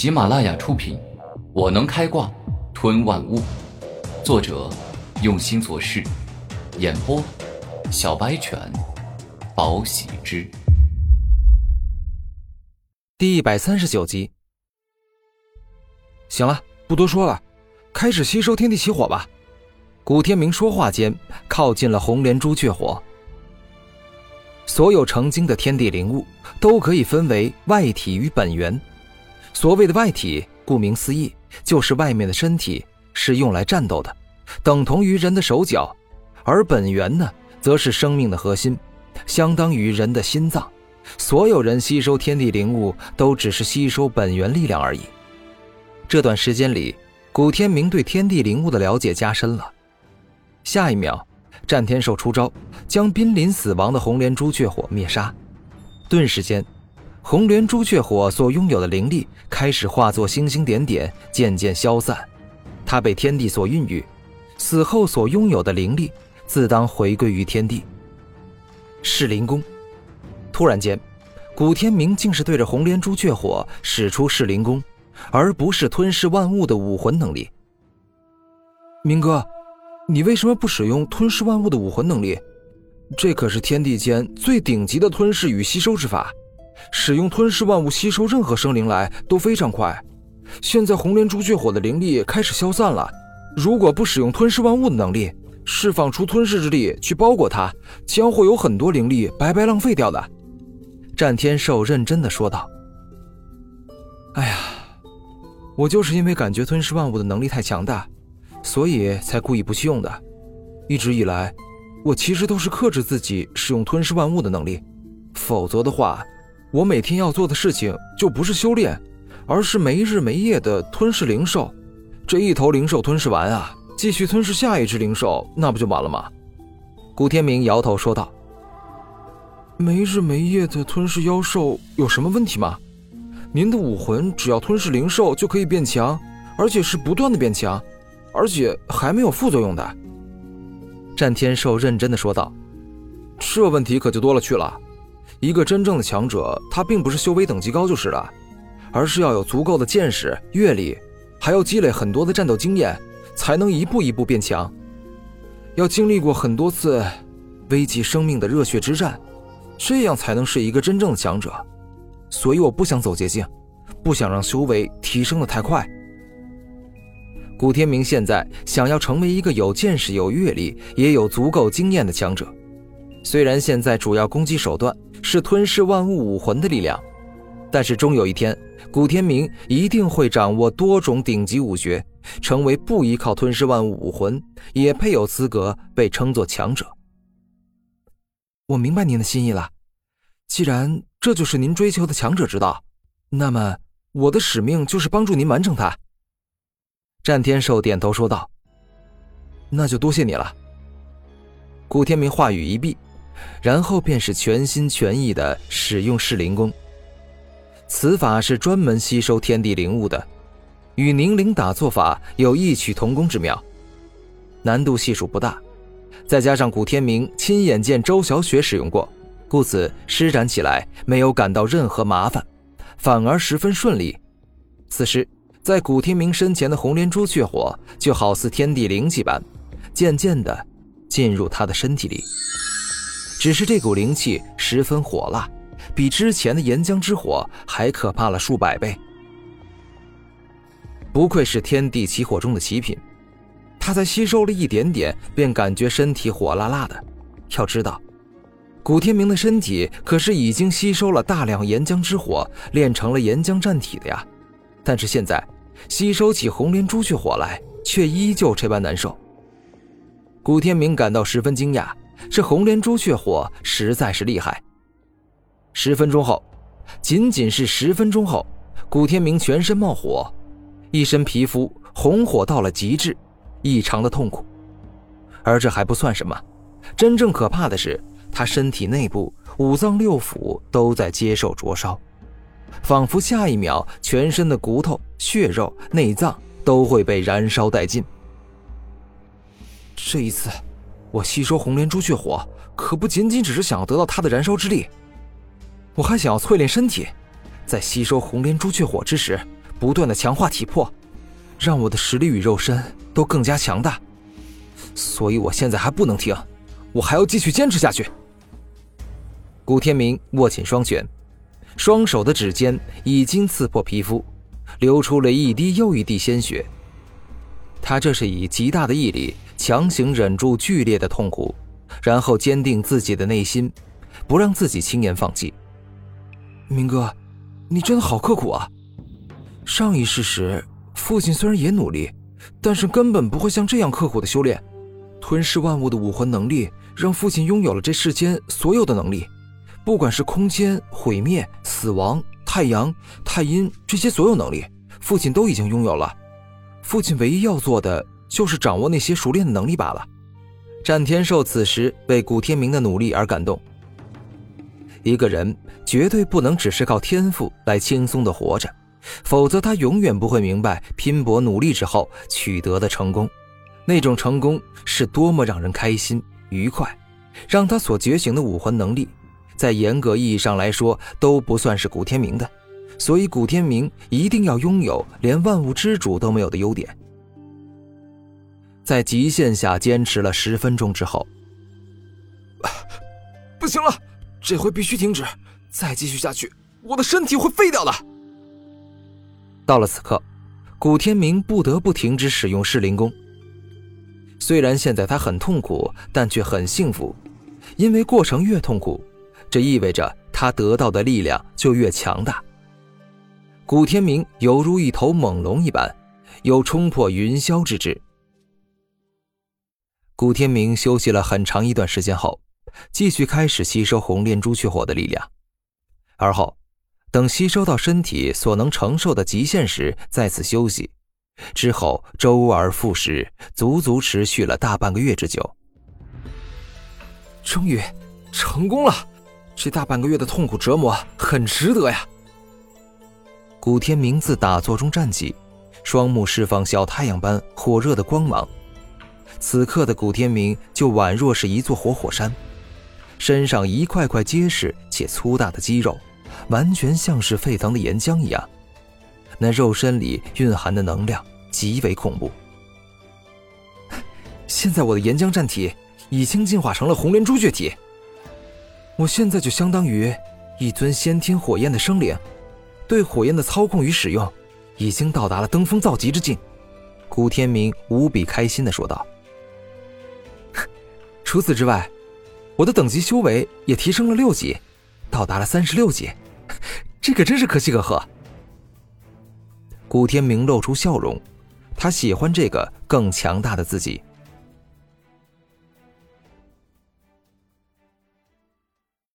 喜马拉雅出品，《我能开挂吞万物》，作者用心做事，演播小白犬，宝喜之，第一百三十九集。行了，不多说了，开始吸收天地起火吧。古天明说话间，靠近了红莲朱雀火。所有成精的天地灵物都可以分为外体与本源。所谓的外体，顾名思义，就是外面的身体，是用来战斗的，等同于人的手脚；而本源呢，则是生命的核心，相当于人的心脏。所有人吸收天地灵物，都只是吸收本源力量而已。这段时间里，古天明对天地灵物的了解加深了。下一秒，战天兽出招，将濒临死亡的红莲朱雀火灭杀。顿时间，红莲朱雀火所拥有的灵力开始化作星星点点，渐渐消散。它被天地所孕育，死后所拥有的灵力自当回归于天地。噬灵功。突然间，古天明竟是对着红莲朱雀火使出噬灵功，而不是吞噬万物的武魂能力。明哥。你为什么不使用吞噬万物的武魂能力？这可是天地间最顶级的吞噬与吸收之法，使用吞噬万物吸收任何生灵来都非常快。现在红莲朱雀火的灵力开始消散了，如果不使用吞噬万物的能力，释放出吞噬之力去包裹它，将会有很多灵力白白浪费掉的。战天兽认真的说道：“哎呀，我就是因为感觉吞噬万物的能力太强大。”所以才故意不去用的。一直以来，我其实都是克制自己使用吞噬万物的能力，否则的话，我每天要做的事情就不是修炼，而是没日没夜的吞噬灵兽。这一头灵兽吞噬完啊，继续吞噬下一只灵兽，那不就完了吗？古天明摇头说道：“没日没夜的吞噬妖兽有什么问题吗？您的武魂只要吞噬灵兽就可以变强，而且是不断的变强。”而且还没有副作用的，战天兽认真的说道：“这问题可就多了去了。一个真正的强者，他并不是修为等级高就是了，而是要有足够的见识、阅历，还要积累很多的战斗经验，才能一步一步变强。要经历过很多次危及生命的热血之战，这样才能是一个真正的强者。所以我不想走捷径，不想让修为提升的太快。”古天明现在想要成为一个有见识、有阅历、也有足够经验的强者。虽然现在主要攻击手段是吞噬万物武魂的力量，但是终有一天，古天明一定会掌握多种顶级武学，成为不依靠吞噬万物武魂也配有资格被称作强者。我明白您的心意了，既然这就是您追求的强者之道，那么我的使命就是帮助您完成它。战天兽点头说道：“那就多谢你了。”古天明话语一毕，然后便是全心全意的使用噬灵功。此法是专门吸收天地灵物的，与凝灵打坐法有异曲同工之妙，难度系数不大。再加上古天明亲眼见周小雪使用过，故此施展起来没有感到任何麻烦，反而十分顺利。此时。在古天明身前的红莲朱雀火就好似天地灵气般，渐渐的进入他的身体里。只是这股灵气十分火辣，比之前的岩浆之火还可怕了数百倍。不愧是天地奇火中的奇品，他才吸收了一点点，便感觉身体火辣辣的。要知道，古天明的身体可是已经吸收了大量岩浆之火，炼成了岩浆战体的呀。但是现在，吸收起红莲朱雀火来，却依旧这般难受。古天明感到十分惊讶，这红莲朱雀火实在是厉害。十分钟后，仅仅是十分钟后，古天明全身冒火，一身皮肤红火到了极致，异常的痛苦。而这还不算什么，真正可怕的是，他身体内部五脏六腑都在接受灼烧。仿佛下一秒，全身的骨头、血肉、内脏都会被燃烧殆尽。这一次，我吸收红莲朱雀火，可不仅仅只是想要得到它的燃烧之力，我还想要淬炼身体。在吸收红莲朱雀火之时，不断的强化体魄，让我的实力与肉身都更加强大。所以我现在还不能停，我还要继续坚持下去。古天明握紧双拳，双手的指尖已经刺破皮肤，流出了一滴又一滴鲜血。他这是以极大的毅力强行忍住剧烈的痛苦，然后坚定自己的内心，不让自己轻言放弃。明哥，你真的好刻苦啊！上一世时，父亲虽然也努力，但是根本不会像这样刻苦的修炼。吞噬万物的武魂能力，让父亲拥有了这世间所有的能力，不管是空间毁灭、死亡、太阳、太阴这些所有能力，父亲都已经拥有了。父亲唯一要做的，就是掌握那些熟练的能力罢了。战天寿此时为古天明的努力而感动。一个人绝对不能只是靠天赋来轻松的活着，否则他永远不会明白拼搏努力之后取得的成功。那种成功是多么让人开心愉快，让他所觉醒的武魂能力，在严格意义上来说都不算是古天明的，所以古天明一定要拥有连万物之主都没有的优点。在极限下坚持了十分钟之后，不行了，这回必须停止，再继续下去，我的身体会废掉的。到了此刻，古天明不得不停止使用噬灵功。虽然现在他很痛苦，但却很幸福，因为过程越痛苦，这意味着他得到的力量就越强大。古天明犹如一头猛龙一般，有冲破云霄之志。古天明休息了很长一段时间后，继续开始吸收红莲朱雀火的力量，而后，等吸收到身体所能承受的极限时，再次休息。之后周而复始，足足持续了大半个月之久。终于成功了，这大半个月的痛苦折磨很值得呀！古天明自打坐中站起，双目释放小太阳般火热的光芒。此刻的古天明就宛若是一座活火山，身上一块块结实且粗大的肌肉，完全像是沸腾的岩浆一样。那肉身里蕴含的能量极为恐怖。现在我的岩浆战体已经进化成了红莲朱雀体，我现在就相当于一尊先天火焰的生灵，对火焰的操控与使用已经到达了登峰造极之境。古天明无比开心的说道：“ 除此之外，我的等级修为也提升了六级，到达了三十六级，这可真是可喜可贺。”古天明露出笑容，他喜欢这个更强大的自己。